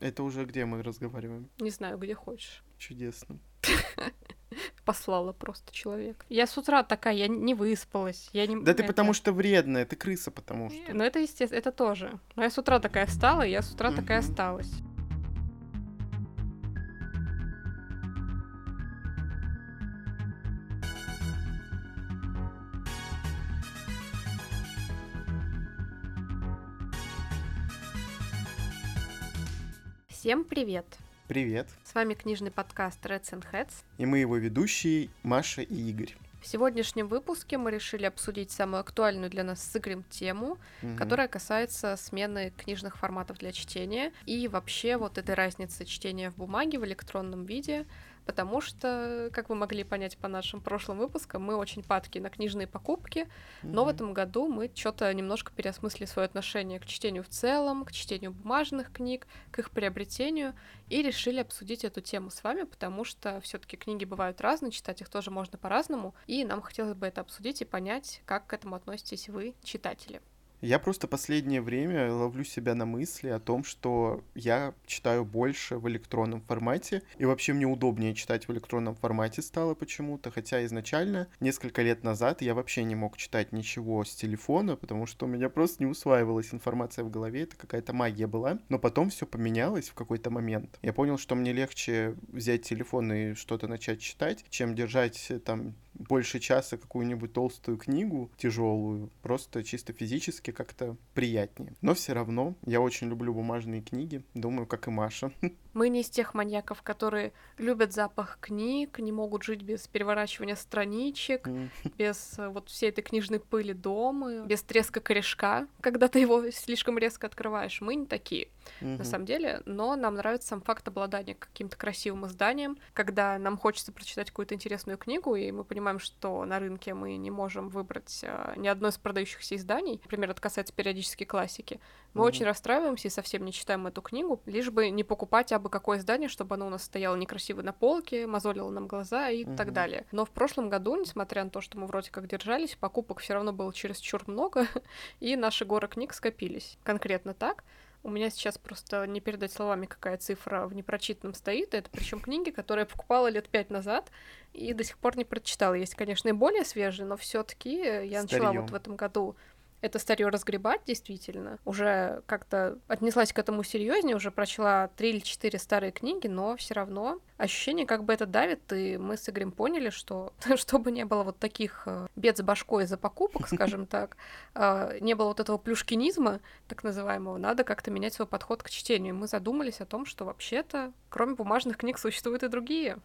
Это уже где мы разговариваем? Не знаю, где хочешь. Чудесно. Послала просто человек. Я с утра такая, я не выспалась. Я не... Да ты это- потому что вредная, ты крыса потому что. Ну, это естественно, это тоже. Но я с утра такая встала, и я с утра такая Мгм. осталась. Всем привет! Привет. С вами книжный подкаст Reds and Heads. И мы его ведущие Маша и Игорь. В сегодняшнем выпуске мы решили обсудить самую актуальную для нас с Игорем тему, Мгм. которая касается смены книжных форматов для чтения и вообще вот этой разницы чтения в бумаге в электронном виде, потому что, как вы могли понять по нашим прошлым выпускам, мы очень падки на книжные покупки, но в этом году мы что-то немножко переосмыслили свое отношение к чтению в целом, к чтению бумажных книг, к их приобретению, и решили обсудить эту тему с вами, потому что все-таки книги бывают разные, читать их тоже можно по-разному, и нам хотелось бы это обсудить и понять, как к этому относитесь вы, читатели. Я просто последнее время ловлю себя на мысли о том, что я читаю больше в электронном формате, и вообще мне удобнее читать в электронном формате стало почему-то, хотя изначально, несколько лет назад, я вообще не мог читать ничего с телефона, потому что у меня просто не усваивалась информация в голове, это какая-то магия была, но потом все поменялось в какой-то момент. Я понял, что мне легче взять телефон и что-то начать читать, чем держать э, там больше часа какую-нибудь толстую книгу, тяжелую, просто чисто физически как-то приятнее. Но все равно я очень люблю бумажные книги, думаю, как и Маша. Мы не из тех маньяков, которые любят запах книг, не могут жить без переворачивания страничек, без э, вот всей этой книжной пыли дома, без треска корешка, когда ты его слишком резко открываешь. Мы не такие, на самом деле, но нам нравится сам факт обладания каким-то красивым изданием, когда нам хочется прочитать какую-то интересную книгу, и мы понимаем, что на рынке мы не можем выбрать э, ни одно из продающихся изданий, например, это касается периодически классики, мы Мгм. очень расстраиваемся и совсем не читаем эту книгу, лишь бы не покупать абы какое издание, чтобы оно у нас стояло некрасиво на полке, мозолило нам глаза и так Мгм. далее. Но в прошлом году, несмотря на то, что мы вроде как держались, покупок все равно было чересчур много, и наши горы книг скопились. Конкретно так. У меня сейчас просто не передать словами, какая цифра в непрочитанном стоит. Это причем книги, которые я покупала лет пять назад и до сих пор не прочитала. Есть, конечно, и более свежие, но все-таки я начала Старьё. вот в этом году это старье разгребать, действительно. Уже как-то отнеслась к этому серьезнее, уже прочла три или четыре старые книги, но все равно ощущение как бы это давит, и мы с Игорем поняли, что чтобы не было вот таких э, бед с башкой из-за покупок, скажем так, э, не было вот этого плюшкинизма, так называемого, надо как-то менять свой подход к чтению. Мы задумались о том, что вообще-то, кроме бумажных книг, существуют и другие.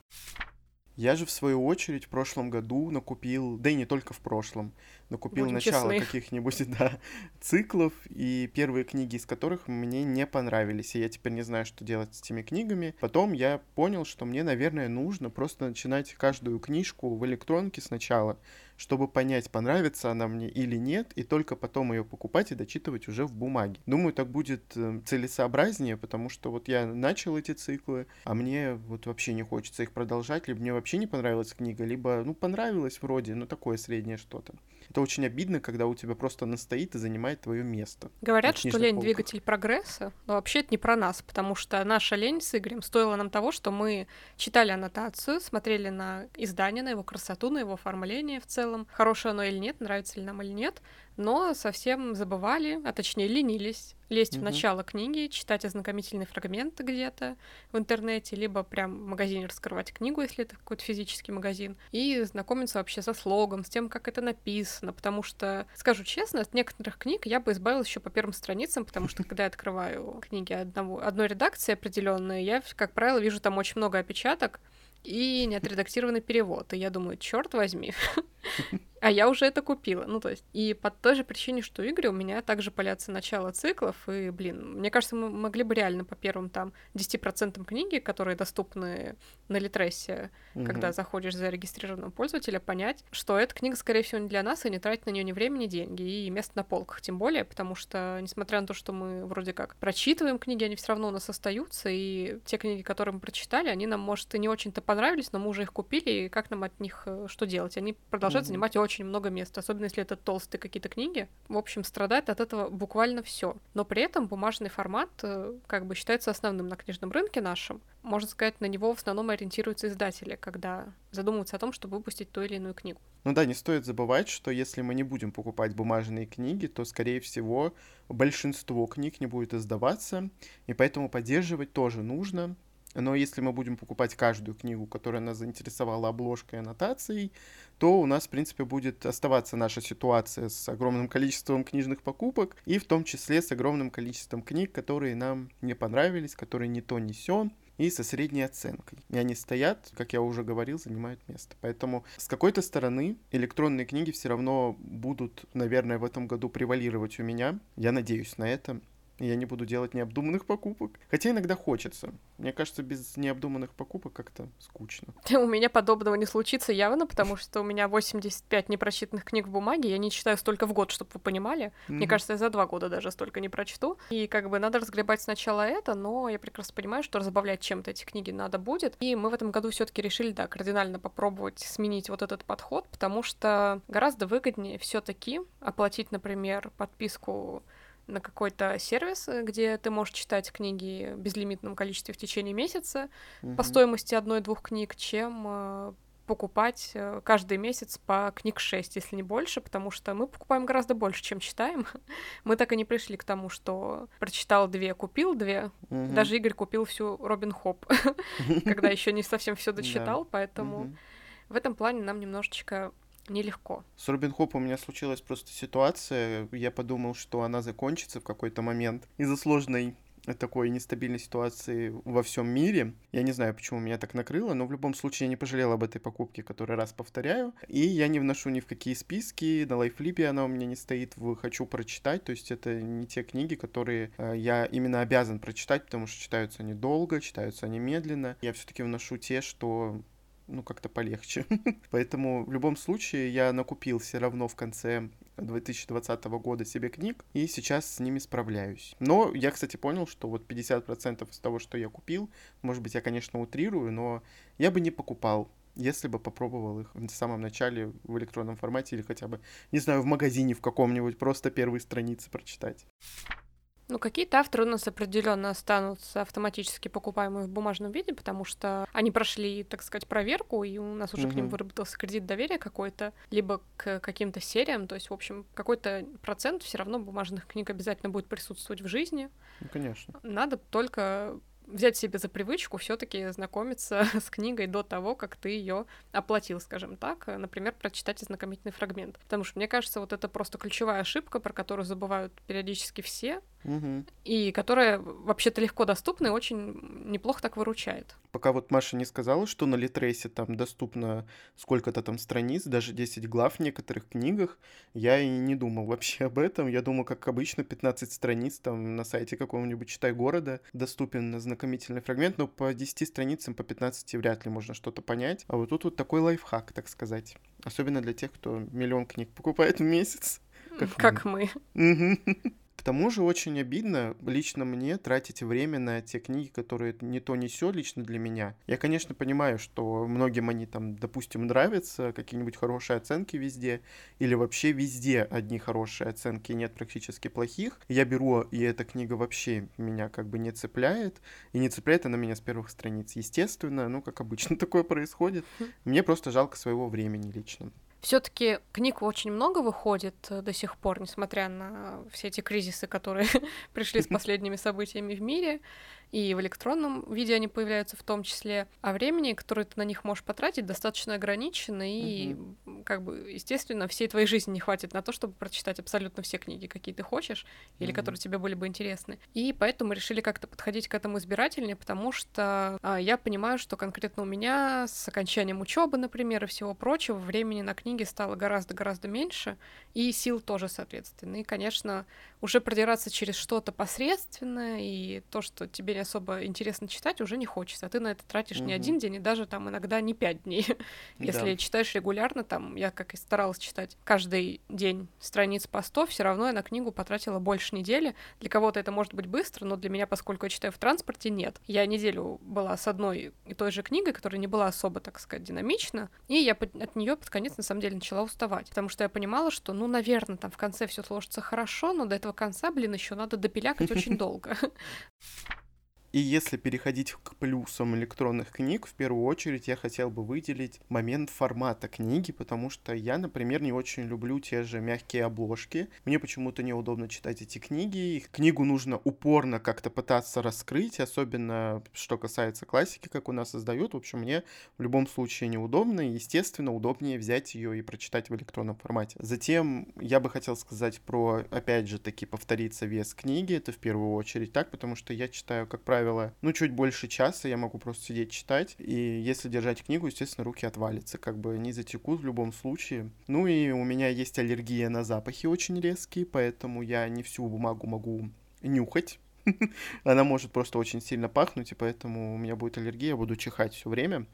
Я же, в свою очередь, в прошлом году накупил, да и не только в прошлом, накупил Будем начало каких-нибудь, да, циклов, и первые книги из которых мне не понравились, и я теперь не знаю, что делать с этими книгами. Потом я понял, что мне, наверное, нужно просто начинать каждую книжку в электронке сначала, чтобы понять, понравится она мне или нет, и только потом ее покупать и дочитывать уже в бумаге. Думаю, так будет э, целесообразнее, потому что вот я начал эти циклы, а мне вот вообще не хочется их продолжать, либо мне вообще не понравилась книга, либо, ну, понравилось вроде, но такое среднее что-то. Это очень обидно, когда у тебя просто она стоит и занимает твое место. Говорят, что лень полках. двигатель прогресса, но вообще это не про нас, потому что наша лень с Игорем стоила нам того, что мы читали аннотацию, смотрели на издание, на его красоту, на его оформление в целом, хорошее оно или нет, нравится ли нам или нет, но совсем забывали, а точнее ленились, лезть в Мгм. начало книги, читать ознакомительные фрагменты где-то в интернете, либо прям в магазине раскрывать книгу, если это какой-то физический магазин, и знакомиться вообще со слогом, с тем, как это написано, потому что, скажу честно, от некоторых книг я бы избавилась еще по первым страницам, потому что когда я открываю книги одного, одной редакции определенной, я, как правило, вижу там очень много опечаток, и неотредактированный перевод. И я думаю, черт возьми. А я уже это купила. Ну, то есть, и по той же причине, что у Игоря у меня также палятся начало циклов, и, блин, мне кажется, мы могли бы реально по первым там 10% книги, которые доступны на Литресе, когда Мгм. заходишь за зарегистрированного пользователя, понять, что эта книга, скорее всего, не для нас, и не тратить на нее ни времени, ни деньги, и место на полках, тем более, потому что, несмотря на то, что мы вроде как прочитываем книги, они все равно у нас остаются, и те книги, которые мы прочитали, они нам, может, и не очень-то понравились, но мы уже их купили, и как нам от них э, что делать? Они продолжают Мгм. занимать очень много места, особенно если это толстые какие-то книги. В общем, страдает от этого буквально все. Но при этом бумажный формат э, как бы считается основным на книжном рынке нашем. Можно сказать, на него в основном ориентируются издатели, когда задумываются о том, чтобы выпустить ту или иную книгу. Ну да, не стоит забывать, что если мы не будем покупать бумажные книги, то, скорее всего, большинство книг не будет издаваться, и поэтому поддерживать тоже нужно. Но если мы будем покупать каждую книгу, которая нас заинтересовала обложкой и аннотацией, то у нас, в принципе, будет оставаться наша ситуация с огромным количеством книжных покупок, и в том числе с огромным количеством книг, которые нам не понравились, которые не то не сё, и со средней оценкой. И они стоят, как я уже говорил, занимают место. Поэтому с какой-то стороны электронные книги все равно будут, наверное, в этом году превалировать у меня. Я надеюсь на это я не буду делать необдуманных покупок. Хотя иногда хочется. Мне кажется, без необдуманных покупок как-то скучно. У меня подобного не случится явно, потому что у меня 85 непрочитанных книг в бумаге. Я не читаю столько в год, чтобы вы понимали. Mm-hmm. Мне кажется, я за два года даже столько не прочту. И как бы надо разгребать сначала это, но я прекрасно понимаю, что разбавлять чем-то эти книги надо будет. И мы в этом году все таки решили, да, кардинально попробовать сменить вот этот подход, потому что гораздо выгоднее все таки оплатить, например, подписку на какой-то сервис, э, где ты можешь читать книги в безлимитном количестве в течение месяца mm-hmm. по стоимости одной-двух книг, чем э, покупать э, каждый месяц по книг 6, если не больше, потому что мы покупаем гораздо больше, чем читаем. мы так и не пришли к тому, что прочитал две, купил две. Mm-hmm. Даже Игорь купил всю Робин Хоп, когда еще не совсем все дочитал, поэтому в этом плане нам немножечко нелегко. С Робин Хоп у меня случилась просто ситуация. Я подумал, что она закончится в какой-то момент из-за сложной такой нестабильной ситуации во всем мире. Я не знаю, почему меня так накрыло, но в любом случае я не пожалел об этой покупке, который раз повторяю. И я не вношу ни в какие списки, на лайфлипе она у меня не стоит в «хочу прочитать», то есть это не те книги, которые э, я именно обязан прочитать, потому что читаются они долго, читаются они медленно. Я все-таки вношу те, что ну, как-то полегче. Поэтому в любом случае я накупил все равно в конце 2020 года себе книг, и сейчас с ними справляюсь. Но я, кстати, понял, что вот 50% из того, что я купил, может быть, я, конечно, утрирую, но я бы не покупал если бы попробовал их в самом начале в электронном формате или хотя бы, не знаю, в магазине в каком-нибудь, просто первые страницы прочитать. Ну, какие-то авторы у нас определенно останутся автоматически покупаемые в бумажном виде, потому что они прошли, так сказать, проверку, и у нас уже mm-hmm. к ним выработался кредит доверия какой-то, либо к каким-то сериям. То есть, в общем, какой-то процент все равно бумажных книг обязательно будет присутствовать в жизни. Ну, конечно. Надо только взять себе за привычку все-таки знакомиться с книгой до того, как ты ее оплатил, скажем так, например, прочитать ознакомительный фрагмент. Потому что, мне кажется, вот это просто ключевая ошибка, про которую забывают периодически все, угу. и которая вообще-то легко доступна и очень неплохо так выручает. Пока вот Маша не сказала, что на Литрейсе там доступно сколько-то там страниц, даже 10 глав в некоторых книгах, я и не думал вообще об этом. Я думал, как обычно, 15 страниц там на сайте какого-нибудь «Читай города» доступен на знакомительный фрагмент, но по 10 страницам, по 15 вряд ли можно что-то понять. А вот тут вот такой лайфхак, так сказать. Особенно для тех, кто миллион книг покупает в месяц. Как, как мы. мы тому же очень обидно лично мне тратить время на те книги, которые не то не все лично для меня. Я, конечно, понимаю, что многим они там, допустим, нравятся, какие-нибудь хорошие оценки везде, или вообще везде одни хорошие оценки, нет практически плохих. Я беру, и эта книга вообще меня как бы не цепляет, и не цепляет она меня с первых страниц. Естественно, ну, как обычно такое происходит. Хм. Мне просто жалко своего времени лично. Все-таки книг очень много выходит э, до сих пор, несмотря на все эти кризисы, которые пришли с последними событиями в мире и в электронном виде они появляются в том числе, а времени, которое ты на них можешь потратить, достаточно ограничено, и, mm-hmm. как бы, естественно, всей твоей жизни не хватит на то, чтобы прочитать абсолютно все книги, какие ты хочешь, или которые тебе были бы интересны. И поэтому решили как-то подходить к этому избирательнее, потому что а, я понимаю, что конкретно у меня с окончанием учебы, например, и всего прочего, времени на книги стало гораздо-гораздо меньше, и сил тоже, соответственно. И, конечно, уже продираться через что-то посредственное, и то, что тебе произведение особо интересно читать, уже не хочется. А ты на это тратишь Мгм. не один день, и даже там иногда не пять дней. Если Да. читаешь регулярно, там, я как и старалась читать каждый день страниц по 100, все равно я на книгу потратила больше недели. Для кого-то это может быть быстро, но для меня, поскольку я читаю в транспорте, нет. Я неделю была с одной и той же книгой, которая не была особо, так сказать, динамична, и я от нее под конец, на самом деле, начала уставать. Потому что я понимала, что, ну, наверное, там в конце все сложится хорошо, но до этого конца, блин, еще надо допилякать очень долго. И если переходить к плюсам электронных книг, в первую очередь я хотел бы выделить момент формата книги, потому что я, например, не очень люблю те же мягкие обложки. Мне почему-то неудобно читать эти книги. Их книгу нужно упорно как-то пытаться раскрыть, особенно что касается классики, как у нас создают. В общем, мне в любом случае неудобно, и, естественно, удобнее взять ее и прочитать в электронном формате. Затем я бы хотел сказать про, опять же, таки повториться вес книги, это в первую очередь так, потому что я читаю, как правило, ну, чуть больше часа, я могу просто сидеть читать, и если держать книгу, естественно, руки отвалятся, как бы они затекут в любом случае. Ну и у меня есть аллергия на запахи очень резкие, поэтому я не всю бумагу могу нюхать, она может просто очень сильно пахнуть, и поэтому у меня будет аллергия, я буду чихать все время.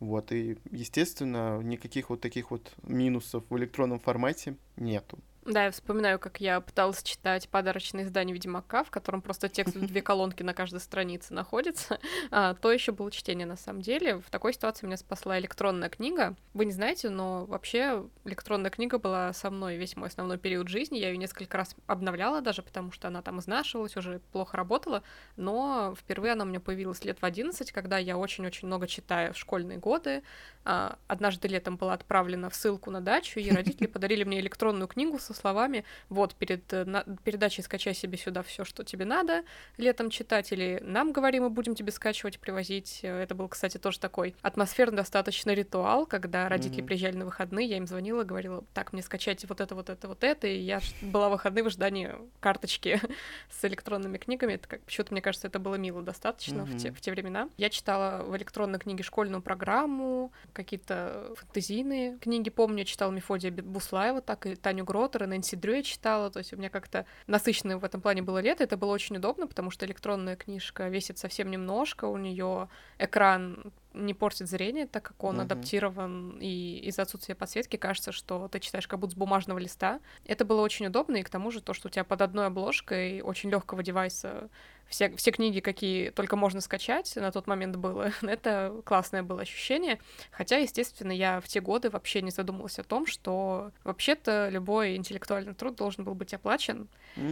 Вот, и, естественно, никаких вот таких вот минусов в электронном формате нету. Да, я вспоминаю, как я пыталась читать подарочное издание Ведьмака, в котором просто текст в две колонки на каждой странице находится. А, то еще было чтение на самом деле. В такой ситуации меня спасла электронная книга. Вы не знаете, но вообще электронная книга была со мной весь мой основной период жизни. Я ее несколько раз обновляла даже, потому что она там изнашивалась, уже плохо работала. Но впервые она у меня появилась лет в 11, когда я очень-очень много читаю в школьные годы. А, Однажды летом была отправлена в ссылку на дачу, и родители подарили мне электронную книгу со словами «Вот, перед э, на- передачей скачай себе сюда все, что тебе надо летом читать», или «Нам, говори, мы будем тебе скачивать, привозить». Э, Это был, кстати, тоже такой атмосферный достаточно ритуал, когда родители Мгм. приезжали на выходные, я им звонила, говорила «Так, мне скачайте вот это, вот это, вот это», и я была в выходные в ожидании карточки с электронными книгами. Это как, почему-то, мне кажется, это было мило достаточно в, те, в те времена. Я читала в электронной книге школьную программу, какие-то фэнтезийные книги. Помню, я читала Мефодия Буслаева, так и Таню Гротер, и Нэнси Дрю я читала. То есть у меня как-то насыщенное в этом плане было лето. Это было очень удобно, потому что электронная книжка весит совсем немножко, у нее экран не портит зрение, так как он Мгм. адаптирован, и из-за отсутствия подсветки кажется, что ты читаешь как будто с бумажного листа. Это было очень удобно, и к тому же то, что у тебя под одной обложкой очень легкого девайса все, все книги, какие только можно скачать, на тот момент было. Это классное было ощущение. Хотя, естественно, я в те годы вообще не задумывалась о том, что вообще-то любой интеллектуальный труд должен был быть оплачен.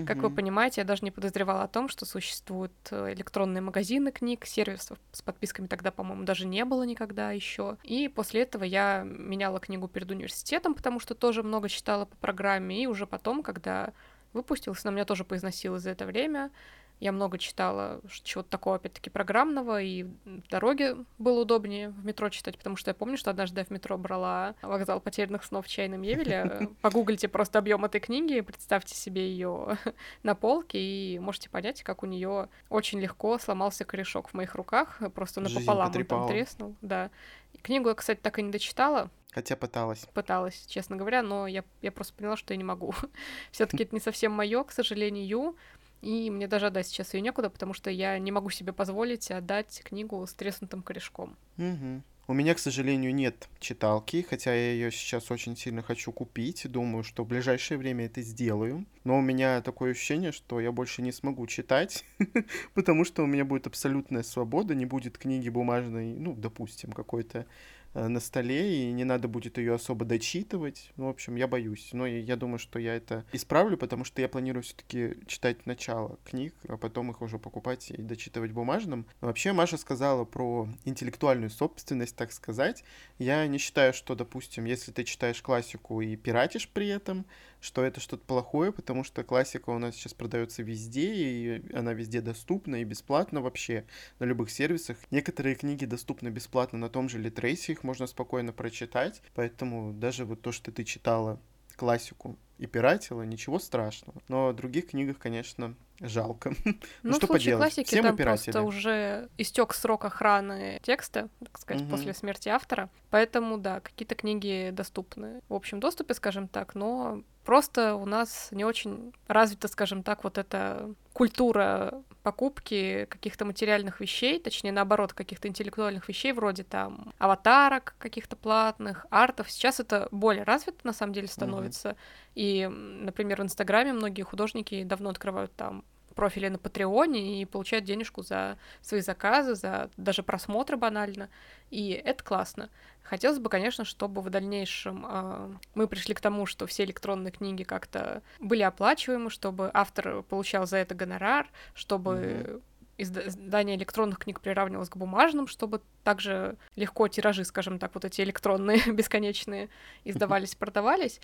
Как вы понимаете, я даже не подозревала о том, что существуют э, электронные магазины книг, сервисов с подписками тогда, по-моему, даже не было никогда еще. И после этого я меняла книгу перед университетом, потому что тоже много читала по программе, и уже потом, когда выпустилась, она меня тоже поизносила за это время. Я много читала чего-то такого, опять-таки, программного, и в дороге было удобнее в метро читать, потому что я помню, что однажды я в метро брала «Вокзал потерянных снов» Чайна Мевеля. Погуглите просто объем этой книги, представьте себе ее на полке, и можете понять, как у нее очень легко сломался корешок в моих руках, просто напополам он там треснул. Да. Книгу я, кстати, так и не дочитала, Хотя пыталась. пыталась, честно говоря, но я, я просто поняла, что я не могу. Все-таки это не совсем мое, к сожалению. И мне даже отдать сейчас ее некуда, потому что я не могу себе позволить отдать книгу с треснутым корешком. Мгм. У меня, к сожалению, нет читалки, хотя я ее сейчас очень сильно хочу купить. Думаю, что в ближайшее время это сделаю. Но у меня такое ощущение, что я больше не смогу читать, потому что у меня будет абсолютная свобода, не будет книги бумажной, ну, допустим, какой-то на столе, и не надо будет ее особо дочитывать. Ну, в общем, я боюсь. Но и я думаю, что я это исправлю, потому что я планирую все-таки читать начало книг, а потом их уже покупать и дочитывать бумажным. Вообще, Маша сказала про интеллектуальную собственность, так сказать. Я не считаю, что, допустим, если ты читаешь классику и пиратишь при этом, что это что-то плохое, потому что классика у нас сейчас продается везде, и она везде доступна и бесплатно вообще на любых сервисах. Некоторые книги доступны бесплатно на том же Литрейсе, их можно спокойно прочитать, поэтому даже вот то, что ты читала классику и пиратила, ничего страшного. Но о других книгах, конечно, жалко. Ну, что в случае поделать, классики все там просто уже истек срок охраны текста, так сказать, после смерти автора. Поэтому, да, какие-то книги доступны в общем доступе, скажем так, но Просто у нас не очень развита, скажем так, вот эта культура покупки каких-то материальных вещей, точнее, наоборот, каких-то интеллектуальных вещей, вроде там аватарок каких-то платных, артов. Сейчас это более развито, на самом деле, становится. Mm-hmm. И, например, в Инстаграме многие художники давно открывают там профили на Патреоне и получают денежку за свои заказы, за даже просмотры банально. И это классно. Хотелось бы, конечно, чтобы в дальнейшем э, мы пришли к тому, что все электронные книги как-то были оплачиваемы, чтобы автор получал за это гонорар, чтобы mm-hmm издание электронных книг приравнивалось к бумажным, чтобы также легко тиражи, скажем так, вот эти электронные бесконечные издавались, продавались.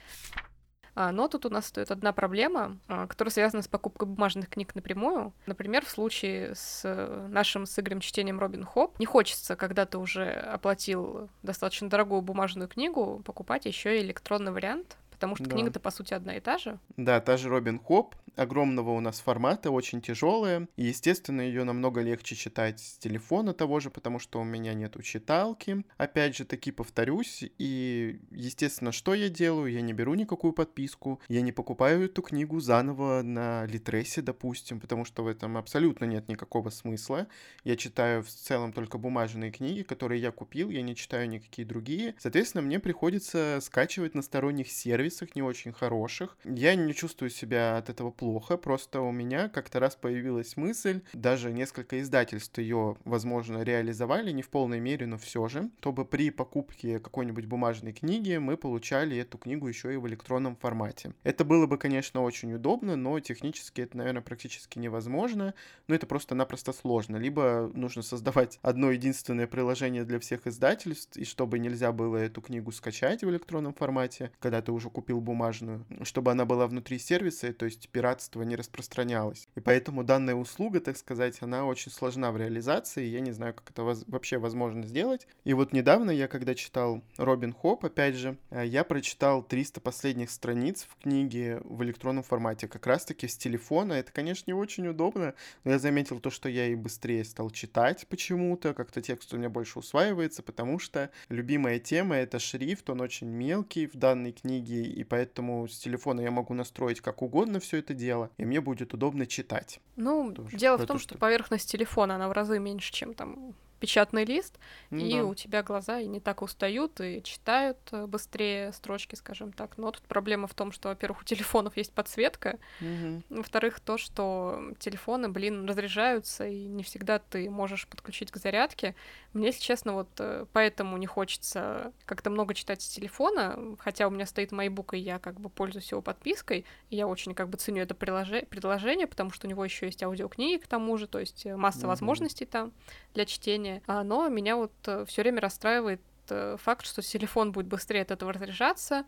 А, но тут у нас стоит одна проблема, а, которая связана с покупкой бумажных книг напрямую. Например, в случае с нашим с Игорем чтением Робин Хоп, не хочется, когда ты уже оплатил достаточно дорогую бумажную книгу, покупать еще и электронный вариант, потому что да. книга-то по сути одна и та же. Да, та же Робин Хоп, огромного у нас формата, очень тяжелая. И, естественно, ее намного легче читать с телефона того же, потому что у меня нету читалки. Опять же, таки повторюсь. И, естественно, что я делаю? Я не беру никакую подписку. Я не покупаю эту книгу заново на Литресе, допустим, потому что в этом абсолютно нет никакого смысла. Я читаю в целом только бумажные книги, которые я купил, я не читаю никакие другие. Соответственно, мне приходится скачивать на сторонних сервисах, не очень хороших. Я не чувствую себя от этого плохо, просто у меня как-то раз появилась мысль, даже несколько издательств ее, возможно, реализовали, не в полной мере, но все же, чтобы при покупке какой-нибудь бумажной книги мы получали эту книгу еще и в электронном формате. Это было бы, конечно, очень удобно, но технически это, наверное, практически невозможно, но это просто-напросто сложно. Либо нужно создавать одно единственное приложение для всех издательств, и чтобы нельзя было эту книгу скачать в электронном формате, когда ты уже купил бумажную, чтобы она была внутри сервиса, то есть пират пиратство не распространялось. И поэтому данная услуга, так сказать, она очень сложна в реализации, я не знаю, как это вообще возможно сделать. И вот недавно я, когда читал Робин Хоп, опять же, э, я прочитал 300 последних страниц в книге в электронном формате, как раз-таки с телефона. Это, конечно, не очень удобно, но я заметил то, что я и быстрее стал читать почему-то, как-то текст у меня больше усваивается, потому что любимая тема — это шрифт, он очень мелкий в данной книге, и поэтому с телефона я могу настроить как угодно все это дело, и мне будет удобно читать. Ну, Тоже дело в том, что поверхность телефона, она в разы меньше, чем там печатный лист, ну, и да. у тебя глаза и не так устают, и читают э, быстрее строчки, скажем так. Но тут проблема в том, что, во-первых, у телефонов есть подсветка, угу. во-вторых, то, что телефоны, блин, разряжаются, и не всегда ты можешь подключить к зарядке. Мне, если честно, вот э, поэтому не хочется как-то много читать с телефона, хотя у меня стоит MyBook, и я как бы пользуюсь его подпиской, и я очень как бы ценю это приложение, потому что у него еще есть аудиокниги к тому же, то есть э, масса угу. возможностей там для чтения, приложение. А, но меня вот э, все время расстраивает э, факт, что телефон будет быстрее от этого разряжаться,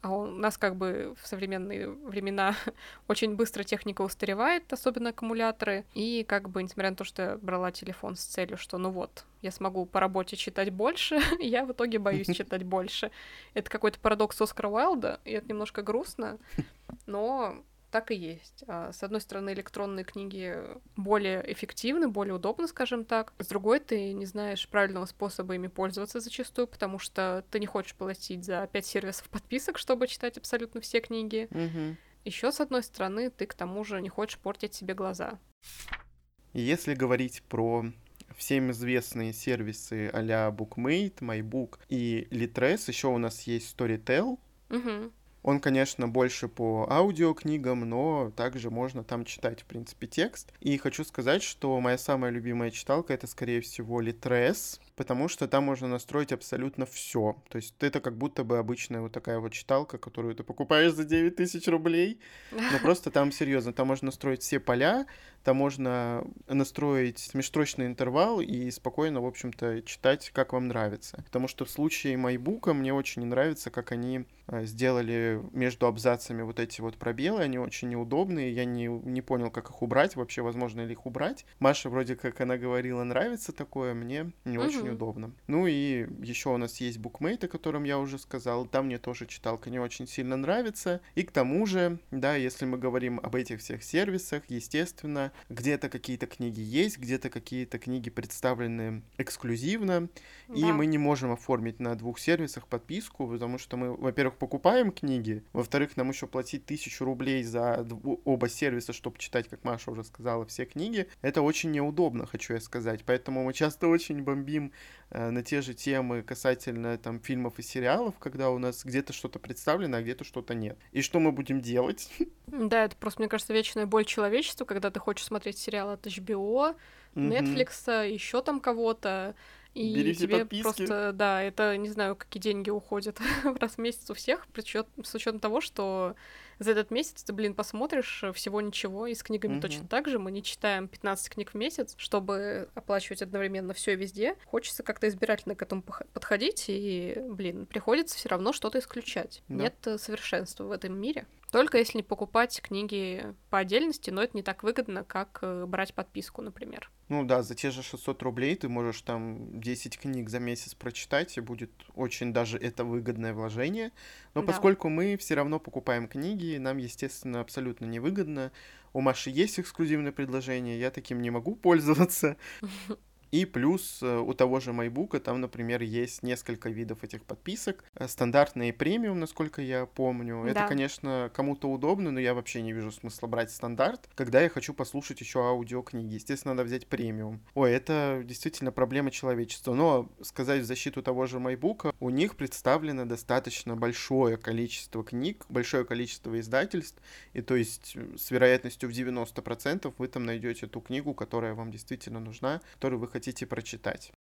а у нас как бы в современные времена очень быстро техника устаревает, особенно аккумуляторы. И как бы, несмотря на то, что я брала телефон с целью, что ну вот, я смогу по работе читать больше, я в итоге боюсь читать больше. Это какой-то парадокс Оскара Уайлда, и это немножко грустно, но так и есть. А, с одной стороны, электронные книги более эффективны, более удобны, скажем так. С другой, ты не знаешь правильного способа ими пользоваться зачастую, потому что ты не хочешь платить за пять сервисов подписок, чтобы читать абсолютно все книги. Угу. Еще с одной стороны, ты к тому же не хочешь портить себе глаза. Если говорить про всем известные сервисы а-ля BookMate, MyBook и Litres, еще у нас есть Storytel. Угу. Он, конечно, больше по аудиокнигам, но также можно там читать, в принципе, текст. И хочу сказать, что моя самая любимая читалка — это, скорее всего, Litres, потому что там можно настроить абсолютно все. То есть это как будто бы обычная вот такая вот читалка, которую ты покупаешь за 9 тысяч рублей. Но просто там серьезно, там можно настроить все поля, там можно настроить межстрочный интервал и спокойно, в общем-то, читать, как вам нравится. Потому что в случае MyBook мне очень не нравится, как они э, сделали между абзацами вот эти вот пробелы, они очень неудобные, я не, не понял, как их убрать, вообще возможно ли их убрать. Маша вроде как она говорила, нравится такое, мне не угу. Очень удобно. Ну и еще у нас есть букмейт, о котором я уже сказал, там мне тоже читалка не очень сильно нравится. И к тому же, да, если мы говорим об этих всех сервисах, естественно, где-то какие-то книги есть, где-то какие-то книги представлены эксклюзивно, да. и мы не можем оформить на двух сервисах подписку, потому что мы, во-первых, покупаем книги. Во-вторых, нам еще платить тысячу рублей за оба сервиса, чтобы читать, как Маша уже сказала, все книги. Это очень неудобно, хочу я сказать. Поэтому мы часто очень бомбим э, на те же темы касательно там фильмов и сериалов, когда у нас где-то что-то представлено, а где-то что-то нет. И что мы будем делать? Да, это просто, мне кажется, вечная боль человечества, когда ты хочешь смотреть сериал от HBO, Netflix, еще там кого-то, и Бери тебе подписки. просто, да, это не знаю, какие деньги уходят раз в месяц у всех, с учетом того, что за этот месяц ты, блин, посмотришь э, всего ничего, и с книгами mm-hmm. точно так же. Мы не читаем 15 книг в месяц, чтобы оплачивать одновременно все и везде. Хочется как-то избирательно к этому подходить, и, блин, приходится все равно что-то исключать. Да. Нет э, совершенства в этом мире. Только если не покупать книги по отдельности, но это не так выгодно, как э, брать подписку, например. Ну да, за те же 600 рублей ты можешь там 10 книг за месяц прочитать, и будет очень даже это выгодное вложение. Но да. поскольку мы все равно покупаем книги, нам, естественно, абсолютно невыгодно. У Маши есть эксклюзивное предложение, я таким не могу пользоваться. И плюс э, у того же MyBook там, например, есть несколько видов этих подписок. Э, стандартные и премиум, насколько я помню. Да. Это, конечно, кому-то удобно, но я вообще не вижу смысла брать стандарт, когда я хочу послушать еще аудиокниги. Естественно, надо взять премиум. Ой, это действительно проблема человечества. Но сказать в защиту того же MyBook, у них представлено достаточно большое количество книг, большое количество издательств, и то есть э, с вероятностью в 90% вы там найдете ту книгу, которая вам действительно нужна, которую вы хотите хотите прочитать.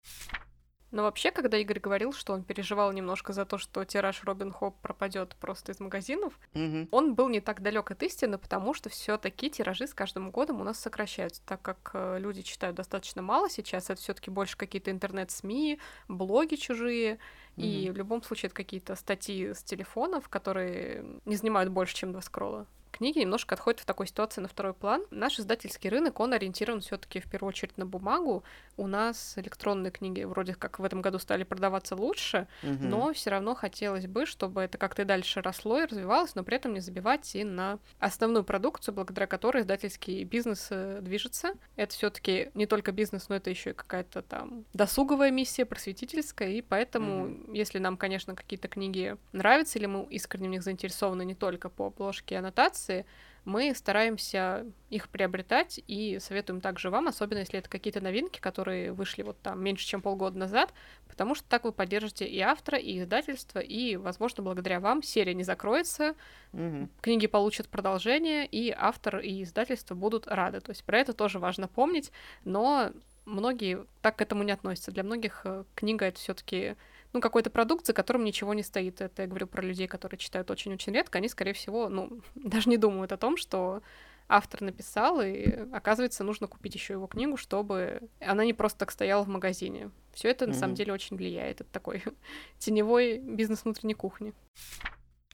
Но вообще, когда Игорь говорил, что он переживал немножко за то, что тираж Робин Хоп пропадет просто из магазинов, угу. он был не так далек от истины, потому что все-таки тиражи с каждым годом у нас сокращаются, так как э, люди читают достаточно мало сейчас, это все-таки больше какие-то интернет-СМИ, блоги чужие, угу. и в любом случае это какие-то статьи с телефонов, которые не занимают больше, чем два скролла книги немножко отходят в такой ситуации на второй план. Наш издательский рынок, он ориентирован все таки в первую очередь на бумагу. У нас электронные книги вроде как в этом году стали продаваться лучше, угу. но все равно хотелось бы, чтобы это как-то дальше росло и развивалось, но при этом не забивать и на основную продукцию, благодаря которой издательский бизнес э, движется. Это все таки не только бизнес, но это еще и какая-то там досуговая миссия, просветительская, и поэтому, угу. если нам, конечно, какие-то книги нравятся, или мы искренне в них заинтересованы не только по обложке и аннотации, информации, мы стараемся их приобретать и советуем также вам, особенно если это какие-то новинки, которые вышли вот там меньше, чем полгода назад, потому что так вы поддержите и автора, и издательство, и, возможно, благодаря вам серия не закроется, угу. книги получат продолжение, и автор и издательство будут рады. То есть про это тоже важно помнить, но многие так к этому не относятся. Для многих э, книга это все-таки ну, какой-то продукт, за которым ничего не стоит. Это я говорю про людей, которые читают очень-очень редко. Они, скорее всего, ну, даже не думают о том, что автор написал, и оказывается, нужно купить еще его книгу, чтобы она не просто так стояла в магазине. Все это на mm-hmm. самом деле очень влияет. Это такой теневой бизнес внутренней кухни.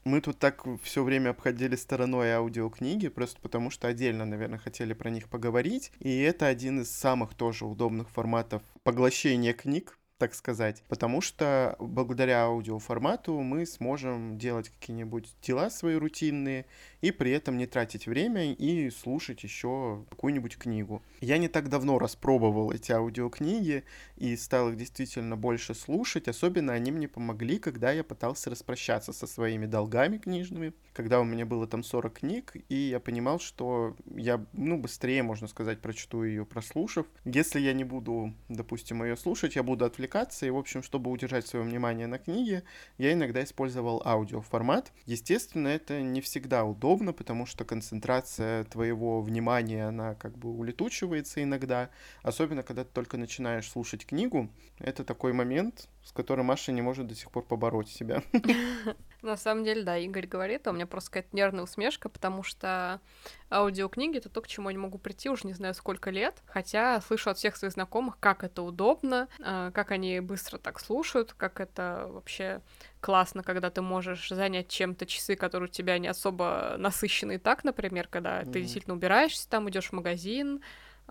Мы тут так все время обходили стороной аудиокниги, просто потому что отдельно, наверное, хотели про них поговорить. И это один из самых тоже удобных форматов поглощения книг, так сказать, потому что благодаря аудиоформату мы сможем делать какие-нибудь дела свои рутинные и при этом не тратить время и слушать еще какую-нибудь книгу. Я не так давно распробовал эти аудиокниги и стал их действительно больше слушать, особенно они мне помогли, когда я пытался распрощаться со своими долгами книжными, когда у меня было там 40 книг, и я понимал, что я, ну, быстрее, можно сказать, прочту ее, прослушав. Если я не буду, допустим, ее слушать, я буду отвлекаться, и, в общем, чтобы удержать свое внимание на книге, я иногда использовал аудиоформат. Естественно, это не всегда удобно, потому что концентрация твоего внимания, она как бы улетучивается иногда, особенно когда ты только начинаешь слушать книгу. Это такой момент, с которым Маша не может до сих пор побороть себя. На самом деле, да, Игорь говорит, а у меня просто какая-то нервная усмешка, потому что аудиокниги — это то, к чему я не могу прийти уже не знаю сколько лет, хотя слышу от всех своих знакомых, как это удобно, а, как они быстро так слушают, как это вообще классно, когда ты можешь занять чем-то часы, которые у тебя не особо насыщенные так, например, когда mm-hmm. ты действительно убираешься там, идешь в магазин,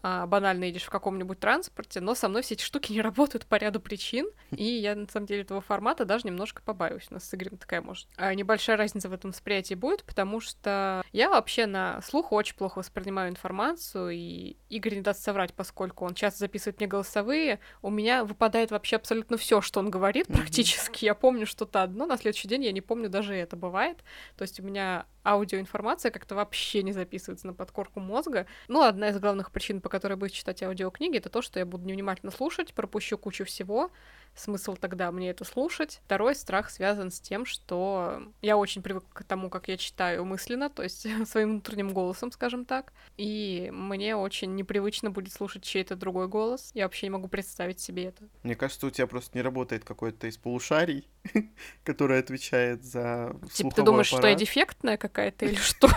а, банально едешь в каком-нибудь транспорте, но со мной все эти штуки не работают по ряду причин, и я, на самом деле, этого формата даже немножко побаюсь. У нас с Игорем такая, может, а, небольшая разница в этом восприятии будет, потому что я вообще на слух очень плохо воспринимаю информацию, и Игорь не даст соврать, поскольку он часто записывает мне голосовые, у меня выпадает вообще абсолютно все, что он говорит практически. Я помню что-то одно, на следующий день я не помню даже это бывает. То есть у меня аудиоинформация как-то вообще не записывается на подкорку мозга. Ну, одна из главных причин, по которой буду читать аудиокниги, это то, что я буду невнимательно слушать, пропущу кучу всего, смысл тогда мне это слушать. Второй страх связан с тем, что я очень привык к тому, как я читаю мысленно, то есть своим внутренним голосом, скажем так. И мне очень непривычно будет слушать чей-то другой голос. Я вообще не могу представить себе это. Мне кажется, у тебя просто не работает какой-то из полушарий, который отвечает за Типа ты думаешь, аппарат. что я дефектная какая-то или что?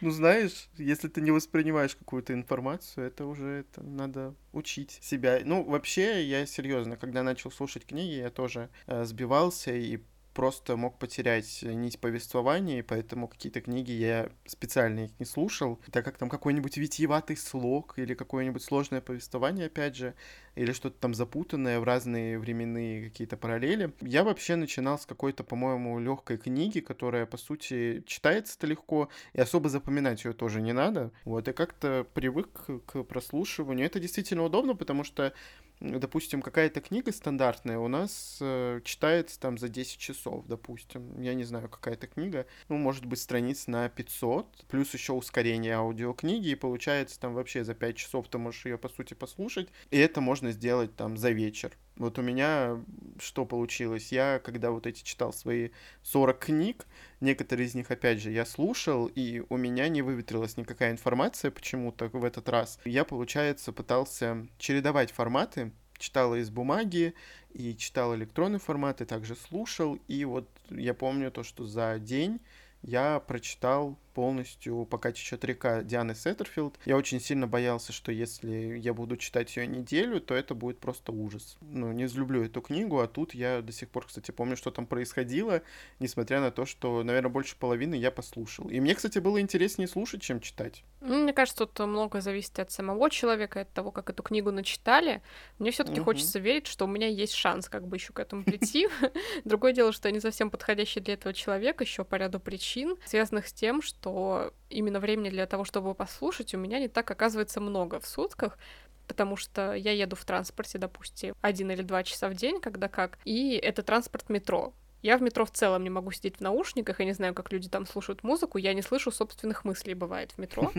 Ну, знаешь, если ты не воспринимаешь какую-то информацию, это уже это надо учить себя. Ну, вообще, я серьезно, когда начал слушать книги, я тоже э, сбивался и просто мог потерять нить повествования, и поэтому какие-то книги я специально их не слушал, так как там какой-нибудь витиеватый слог или какое-нибудь сложное повествование, опять же, или что-то там запутанное в разные временные какие-то параллели. Я вообще начинал с какой-то, по-моему, легкой книги, которая, по сути, читается-то легко, и особо запоминать ее тоже не надо. Вот, и как-то привык к прослушиванию. Это действительно удобно, потому что допустим, какая-то книга стандартная у нас э, читается там за 10 часов, допустим. Я не знаю, какая-то книга. Ну, может быть, страниц на 500, плюс еще ускорение аудиокниги, и получается там вообще за 5 часов ты можешь ее, по сути, послушать. И это можно сделать там за вечер. Вот у меня что получилось? Я, когда вот эти читал свои 40 книг, некоторые из них, опять же, я слушал, и у меня не выветрилась никакая информация почему-то в этот раз. Я, получается, пытался чередовать форматы, читал из бумаги и читал электронный формат, и также слушал. И вот я помню то, что за день я прочитал полностью «Пока течет река» Дианы Сеттерфилд. Я очень сильно боялся, что если я буду читать ее неделю, то это будет просто ужас. Ну, не взлюблю эту книгу, а тут я до сих пор, кстати, помню, что там происходило, несмотря на то, что, наверное, больше половины я послушал. И мне, кстати, было интереснее слушать, чем читать. Ну, мне кажется, тут много зависит от самого человека, от того, как эту книгу начитали. Мне все таки угу. хочется верить, что у меня есть шанс как бы еще к этому прийти. Другое дело, что я не совсем подходящий для этого человек, еще по ряду причин, связанных с тем, что что именно времени для того, чтобы послушать, у меня не так оказывается много в сутках, потому что я еду в транспорте, допустим, один или два часа в день, когда как, и это транспорт метро. Я в метро в целом не могу сидеть в наушниках, я не знаю, как люди там слушают музыку, я не слышу собственных мыслей, бывает, в метро,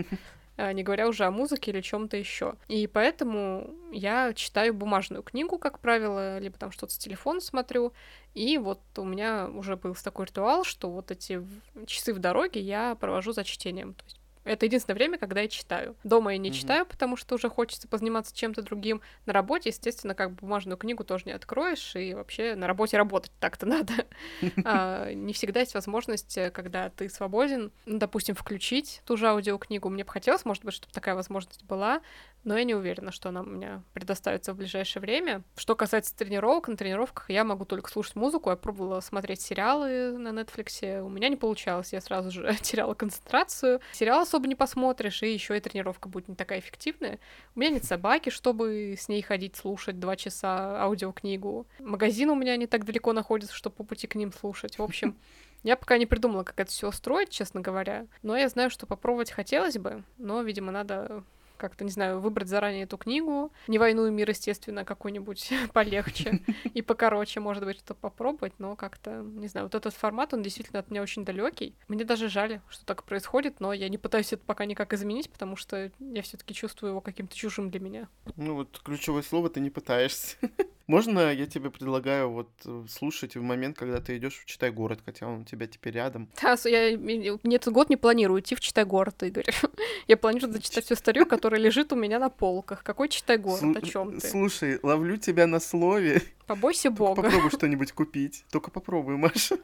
а, не говоря уже о музыке или чем-то еще. И поэтому я читаю бумажную книгу, как правило, либо там что-то с телефона смотрю, и вот у меня уже был такой ритуал, что вот эти часы в дороге я провожу за чтением. То есть это единственное время, когда я читаю. Дома я не mm-hmm. читаю, потому что уже хочется позаниматься чем-то другим. На работе, естественно, как бы бумажную книгу тоже не откроешь, и вообще на работе работать так-то надо. а, не всегда есть возможность, э, когда ты свободен, допустим, включить ту же аудиокнигу. Мне бы хотелось, может быть, чтобы такая возможность была, но я не уверена, что она у меня предоставится в ближайшее время. Что касается тренировок, на тренировках я могу только слушать музыку. Я пробовала смотреть сериалы на Netflix, у меня не получалось, я сразу же теряла концентрацию. Сериал особо не посмотришь, и еще и тренировка будет не такая эффективная. У меня нет собаки, чтобы с ней ходить, слушать два часа аудиокнигу. Магазин у меня не так далеко находится, чтобы по пути к ним слушать. В общем, я пока не придумала, как это все устроить, честно говоря. Но я знаю, что попробовать хотелось бы, но, видимо, надо как-то, не знаю, выбрать заранее эту книгу. Не «Войну и мир», естественно, какой-нибудь полегче и покороче, может быть, что попробовать, но как-то, не знаю, вот этот формат, он действительно от меня очень далекий. Мне даже жаль, что так происходит, но я не пытаюсь это пока никак изменить, потому что я все таки чувствую его каким-то чужим для меня. Ну вот ключевое слово ты не пытаешься. Можно я тебе предлагаю вот э, слушать в момент, когда ты идешь в Читай город, хотя он у тебя теперь рядом? Да, я не этот год не планирую идти в Читай город, Игорь. Я планирую зачитать всю старью, которая лежит у меня на полках. Какой Читай город? О чем ты? Слушай, ловлю тебя на слове. Побойся бога. Попробуй что-нибудь купить. Только попробуй, Маша.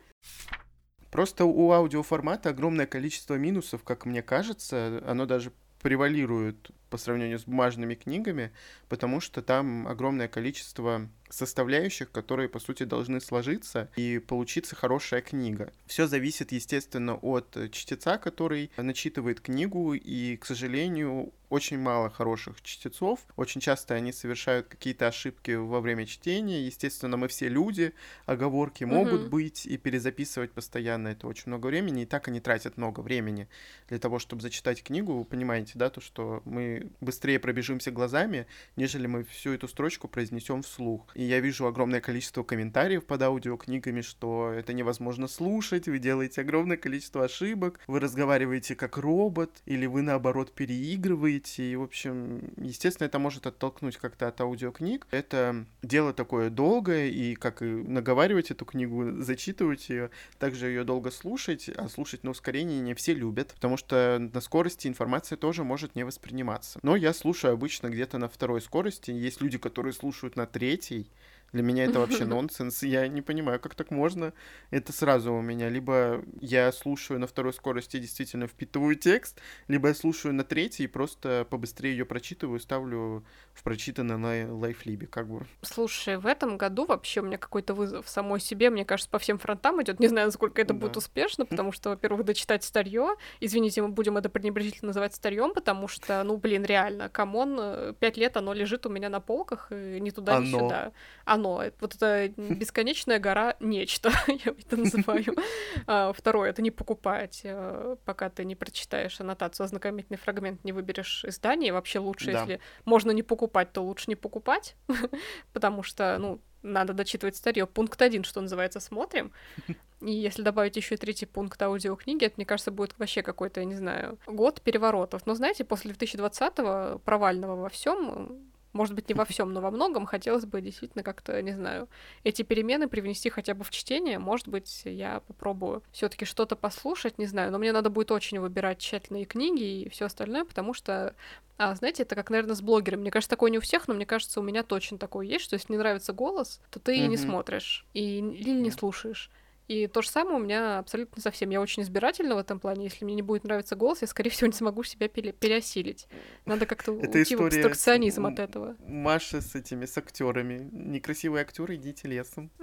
Просто у аудиоформата огромное количество минусов, как мне кажется. Оно даже превалирует по сравнению с бумажными книгами, потому что там огромное количество составляющих, которые, по сути, должны сложиться и получиться хорошая книга. Все зависит, естественно, от чтеца, который начитывает книгу, и, к сожалению, очень мало хороших чтецов. Очень часто они совершают какие-то ошибки во время чтения. Естественно, мы все люди, оговорки могут mm-hmm. быть, и перезаписывать постоянно это очень много времени. И так они тратят много времени для того, чтобы зачитать книгу. Вы понимаете, да, то, что мы быстрее пробежимся глазами, нежели мы всю эту строчку произнесем вслух. И я вижу огромное количество комментариев под аудиокнигами, что это невозможно слушать, вы делаете огромное количество ошибок, вы разговариваете как робот, или вы наоборот переигрываете. И, в общем, естественно, это может оттолкнуть как-то от аудиокниг. Это дело такое долгое, и как и наговаривать эту книгу, зачитывать ее, также ее долго слушать, а слушать на ускорении не все любят, потому что на скорости информация тоже может не восприниматься. Но я слушаю обычно где-то на второй скорости. Есть люди, которые слушают на третьей, для меня это вообще нонсенс. Я не понимаю, как так можно. Это сразу у меня. Либо я слушаю на второй скорости и действительно впитываю текст, либо я слушаю на третьей и просто побыстрее ее прочитываю, ставлю в прочитанное на лайфлибе, как бы. Слушай, в этом году вообще у меня какой-то вызов самой себе, мне кажется, по всем фронтам идет. Не знаю, насколько это да. будет успешно, потому что, во-первых, дочитать старье. Извините, мы будем это пренебрежительно называть старьем, потому что, ну, блин, реально, come on, э, пять лет оно лежит у меня на полках, и ни туда, оно. ни сюда. Оно. Вот это бесконечная гора нечто, я это называю. А, второе, это не покупать, э, пока ты не прочитаешь аннотацию, ознакомительный фрагмент, не выберешь издание. Вообще лучше, да. если можно не покупать покупать, то лучше не покупать, потому что, ну, надо дочитывать старье. Пункт один, что называется, смотрим. И если добавить еще третий пункт аудиокниги, это, мне кажется, будет вообще какой-то, я не знаю, год переворотов. Но знаете, после 2020-го провального во всем может быть, не во всем, но во многом хотелось бы действительно как-то, не знаю, эти перемены привнести хотя бы в чтение. Может быть, я попробую все-таки что-то послушать, не знаю, но мне надо будет очень выбирать тщательные книги и все остальное, потому что а, знаете, это как, наверное, с блогером. Мне кажется, такое не у всех, но мне кажется, у меня точно такое есть, что если не нравится голос, то ты mm-hmm. не смотришь и или не слушаешь. И то же самое у меня абсолютно совсем. Я очень избирательна в этом плане. Если мне не будет нравиться голос, я, скорее всего, не смогу себя пере- переосилить. Надо как-то уйти в абстракционизм от этого. Маша с этими, с актерами. Некрасивые актеры, идите лесом.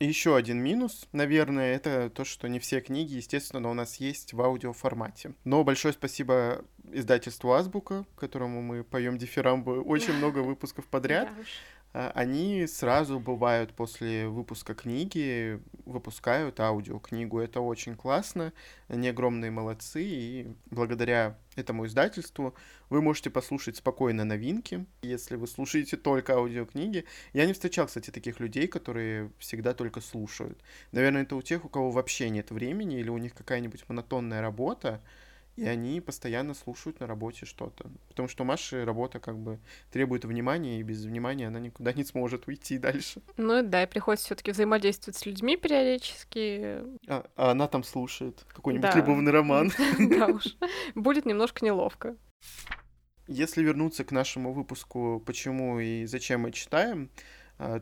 Еще один минус, наверное, это то, что не все книги, естественно, у нас есть в аудиоформате. Но большое спасибо издательству Азбука, которому мы поем дифирамбы очень много выпусков подряд. А, они сразу бывают после выпуска книги, выпускают аудиокнигу. Это очень классно, они огромные молодцы, и благодаря этому издательству вы можете послушать спокойно новинки, если вы слушаете только аудиокниги. Я не встречал, кстати, таких людей, которые всегда только слушают. Наверное, это у тех, у кого вообще нет времени, или у них какая-нибудь монотонная работа, и они постоянно слушают на работе что-то. Потому что Маши работа как бы требует внимания, и без внимания она никуда не сможет уйти дальше. Ну да, и приходится все таки взаимодействовать с людьми периодически. А, а она там слушает какой-нибудь да. любовный роман. Да уж. Будет немножко неловко. Если вернуться к нашему выпуску «Почему и зачем мы читаем»,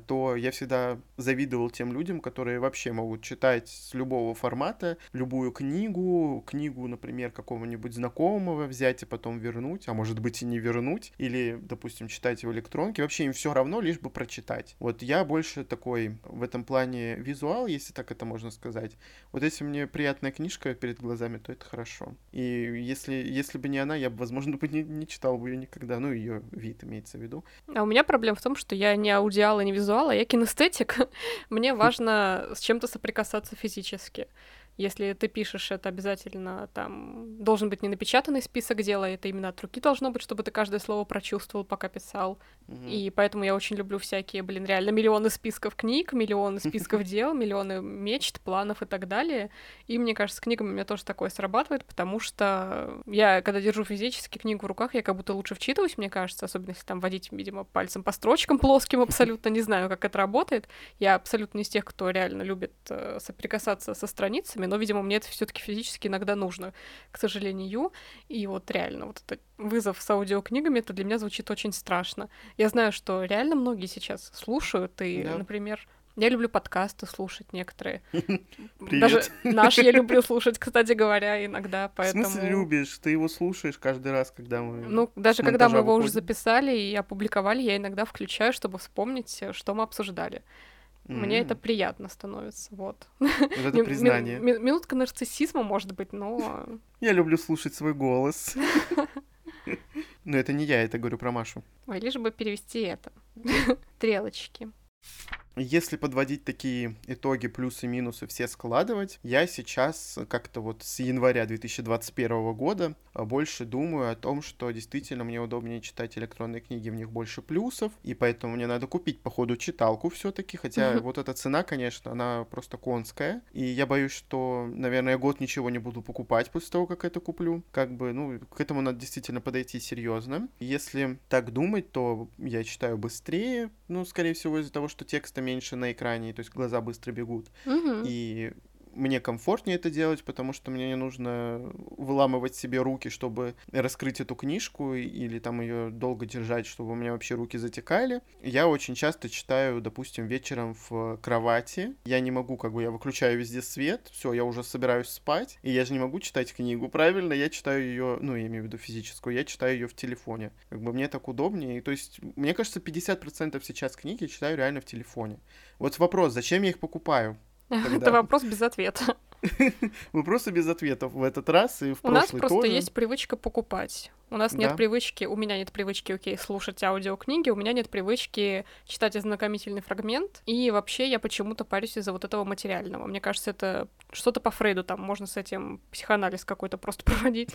то я всегда завидовал тем людям, которые вообще могут читать с любого формата любую книгу, книгу, например, какого-нибудь знакомого взять и потом вернуть, а может быть и не вернуть, или, допустим, читать в электронке. Вообще им все равно, лишь бы прочитать. Вот я больше такой в этом плане визуал, если так это можно сказать. Вот если мне приятная книжка перед глазами, то это хорошо. И если, если бы не она, я бы, возможно, бы не, не читал бы ее никогда. Ну, ее вид имеется в виду. А у меня проблема в том, что я не аудиал не визуал, а я кинестетик. Мне важно с чем-то соприкасаться физически. Если ты пишешь, это обязательно там должен быть не напечатанный список дела, это именно от руки должно быть, чтобы ты каждое слово прочувствовал, пока писал. Mm-hmm. И поэтому я очень люблю всякие, блин, реально миллионы списков книг, миллионы списков дел, миллионы мечт, планов и так далее. И мне кажется, с книгами у меня тоже такое срабатывает, потому что я, когда держу физически книгу в руках, я как будто лучше вчитываюсь, мне кажется, особенно если там водить, видимо, пальцем по строчкам плоским абсолютно, не знаю, как это работает. Я абсолютно не из тех, кто реально любит э, соприкасаться со страницами, но, видимо, мне это все-таки физически иногда нужно, к сожалению. И вот реально, вот этот вызов с аудиокнигами, это для меня звучит очень страшно. Я знаю, что реально многие сейчас слушают, и, да. например, Я люблю подкасты слушать некоторые. Привет. Даже наш я люблю слушать, кстати говоря, иногда, поэтому... В смысле любишь? Ты его слушаешь каждый раз, когда мы... Ну, даже когда мы его уже выходим? записали и опубликовали, я иногда включаю, чтобы вспомнить, э, что мы обсуждали. Мне это приятно становится, вот. Вот это Ми- ми- признание. ми- Минутка нарциссизма, может быть, но... Я люблю слушать свой голос. Но это не я, это говорю про Машу. Ой, лишь бы перевести это. Стрелочки. Если подводить такие итоги, плюсы и минусы, все складывать, я сейчас как-то вот с января 2021 года а, больше думаю о том, что действительно мне удобнее читать электронные книги, в них больше плюсов, и поэтому мне надо купить, походу, читалку все таки хотя Мгм. вот эта цена, конечно, она просто конская, и я боюсь, что, наверное, год ничего не буду покупать после того, как это куплю, как бы, ну, к этому надо действительно подойти серьезно. Если так думать, то я читаю быстрее, ну, скорее всего, из-за того, что текста меньше на экране, то есть глаза быстро бегут. Мгм. И мне комфортнее это делать, потому что мне не нужно выламывать себе руки, чтобы раскрыть эту книжку или там ее долго держать, чтобы у меня вообще руки затекали. Я очень часто читаю, допустим, вечером в кровати. Я не могу, как бы, я выключаю везде свет, все, я уже собираюсь спать, и я же не могу читать книгу, правильно? Я читаю ее, ну, я имею в виду физическую, я читаю ее в телефоне. Как бы мне так удобнее. И, то есть, мне кажется, 50% сейчас книги читаю реально в телефоне. Вот вопрос, зачем я их покупаю? Это Когда? вопрос без ответа. Вопросы без ответов в этот раз и в У нас просто тоже. есть привычка покупать. У нас нет Да. привычки, у меня нет привычки, окей, слушать аудиокниги, у меня нет привычки читать ознакомительный фрагмент, и вообще я почему-то парюсь из-за вот этого материального. Мне кажется, это что-то по Фрейду, там можно с этим психоанализ какой-то просто проводить.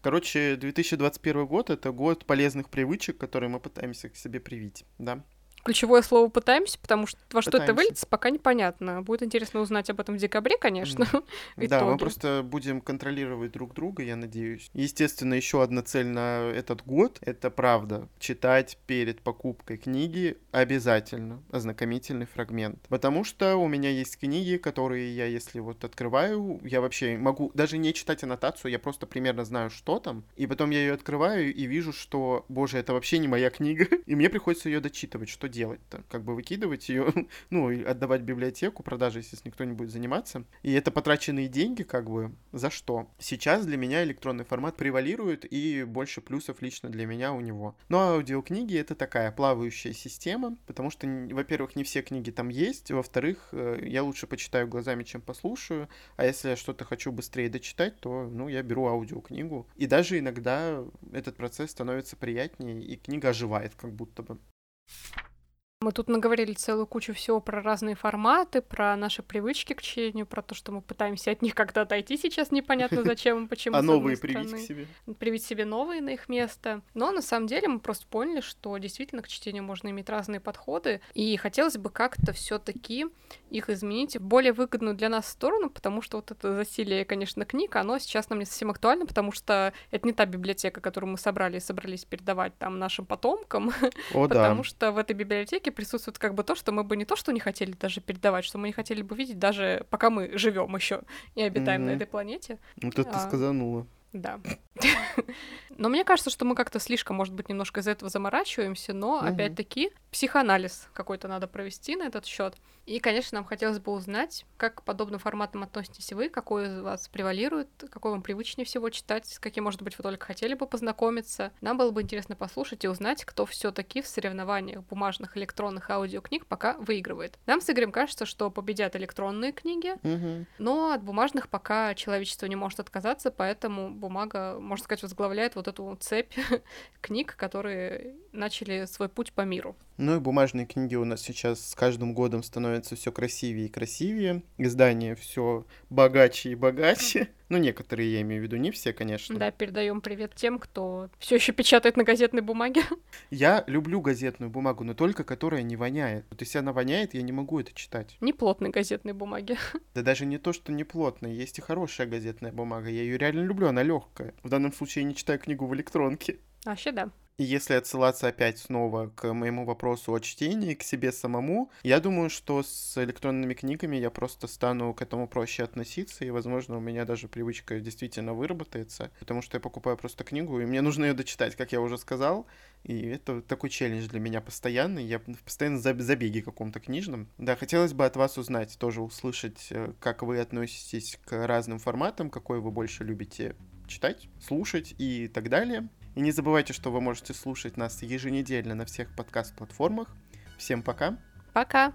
Короче, 2021 год — это год полезных привычек, которые мы пытаемся к себе привить, да? Ключевое слово «пытаемся», потому что во что это Пытаемся. выльется, пока непонятно. Будет интересно узнать об этом в декабре, конечно. Да, мы просто будем контролировать друг друга, я надеюсь. Естественно, еще одна цель на этот год — это правда. Читать перед покупкой книги обязательно ознакомительный фрагмент. Потому что у меня есть книги, которые я, если вот открываю, я вообще могу даже не читать аннотацию, я просто примерно знаю, что там. И потом я ее открываю и вижу, что, боже, это вообще не моя книга. И мне приходится ее дочитывать. Что делать-то? Как бы выкидывать ее, ну, и отдавать библиотеку, продажей, если никто не будет заниматься. И это потраченные деньги, как бы, за что? Сейчас для меня электронный формат превалирует, и больше плюсов лично для меня у него. Но аудиокниги — это такая плавающая система, потому что, во-первых, не все книги там есть, во-вторых, э, я лучше почитаю глазами, чем послушаю, а если я что-то хочу быстрее дочитать, то, ну, я беру аудиокнигу. И даже иногда этот процесс становится приятнее, и книга оживает как будто бы. Мы тут наговорили целую кучу всего про разные форматы, про наши привычки к чтению, про то, что мы пытаемся от них как-то отойти сейчас непонятно зачем и почему. А новые привить к себе. привить себе новые на их место. Но на самом деле мы просто поняли, что действительно к чтению можно иметь разные подходы, и хотелось бы как-то все таки их изменить в более выгодную для нас сторону, потому что вот это засилие, конечно, книг, оно сейчас нам не совсем актуально, потому что это не та библиотека, которую мы собрали и собрались передавать там нашим потомкам, О, да. потому что в этой библиотеке присутствует как бы то, что мы бы не то, что не хотели даже передавать, что мы не хотели бы видеть даже пока мы живем еще и обитаем на Мгм. этой планете. Вот это ты А. сказанула. Да. Но мне кажется, что мы как-то слишком, может быть, немножко из-за этого заморачиваемся, но Мгм. опять-таки психоанализ какой-то надо провести на этот счет. И, конечно, нам хотелось бы узнать, как к подобным форматам относитесь вы, какой из вас превалирует, какой вам привычнее всего читать, с каким, может быть, вы только хотели бы познакомиться. Нам было бы интересно послушать и узнать, кто все-таки в соревнованиях бумажных, электронных аудиокниг пока выигрывает. Нам с Игорем кажется, что победят электронные книги, Мгм. но от бумажных пока человечество не может отказаться, поэтому бумага, можно сказать, возглавляет вот эту цепь книг, которые начали свой путь по миру. Ну и бумажные книги у нас сейчас с каждым годом становятся все красивее и красивее. Издания все богаче и богаче. Ну, некоторые, я имею в виду, не все, конечно. Да, передаем привет тем, кто все еще печатает на газетной бумаге. Я люблю газетную бумагу, но только которая не воняет. Вот если она воняет, я не могу это читать. Неплотной газетной бумаги. Да даже не то, что не плотная, есть и хорошая газетная бумага. Я ее реально люблю, она легкая. В данном случае я не читаю книгу в электронке. Вообще, да. И если отсылаться опять снова к моему вопросу о чтении, к себе самому, я думаю, что с электронными книгами я просто стану к этому проще относиться, и, возможно, у меня даже привычка действительно выработается, потому что я покупаю просто книгу, и мне нужно ее дочитать, как я уже сказал, и это такой челлендж для меня постоянный, я постоянно в забеге каком-то книжном. Да, хотелось бы от вас узнать, тоже услышать, э, как вы относитесь к разным форматам, какой вы больше любите читать, слушать и так далее. И не забывайте, что вы можете слушать нас еженедельно на всех подкаст-платформах. Всем пока. Пока.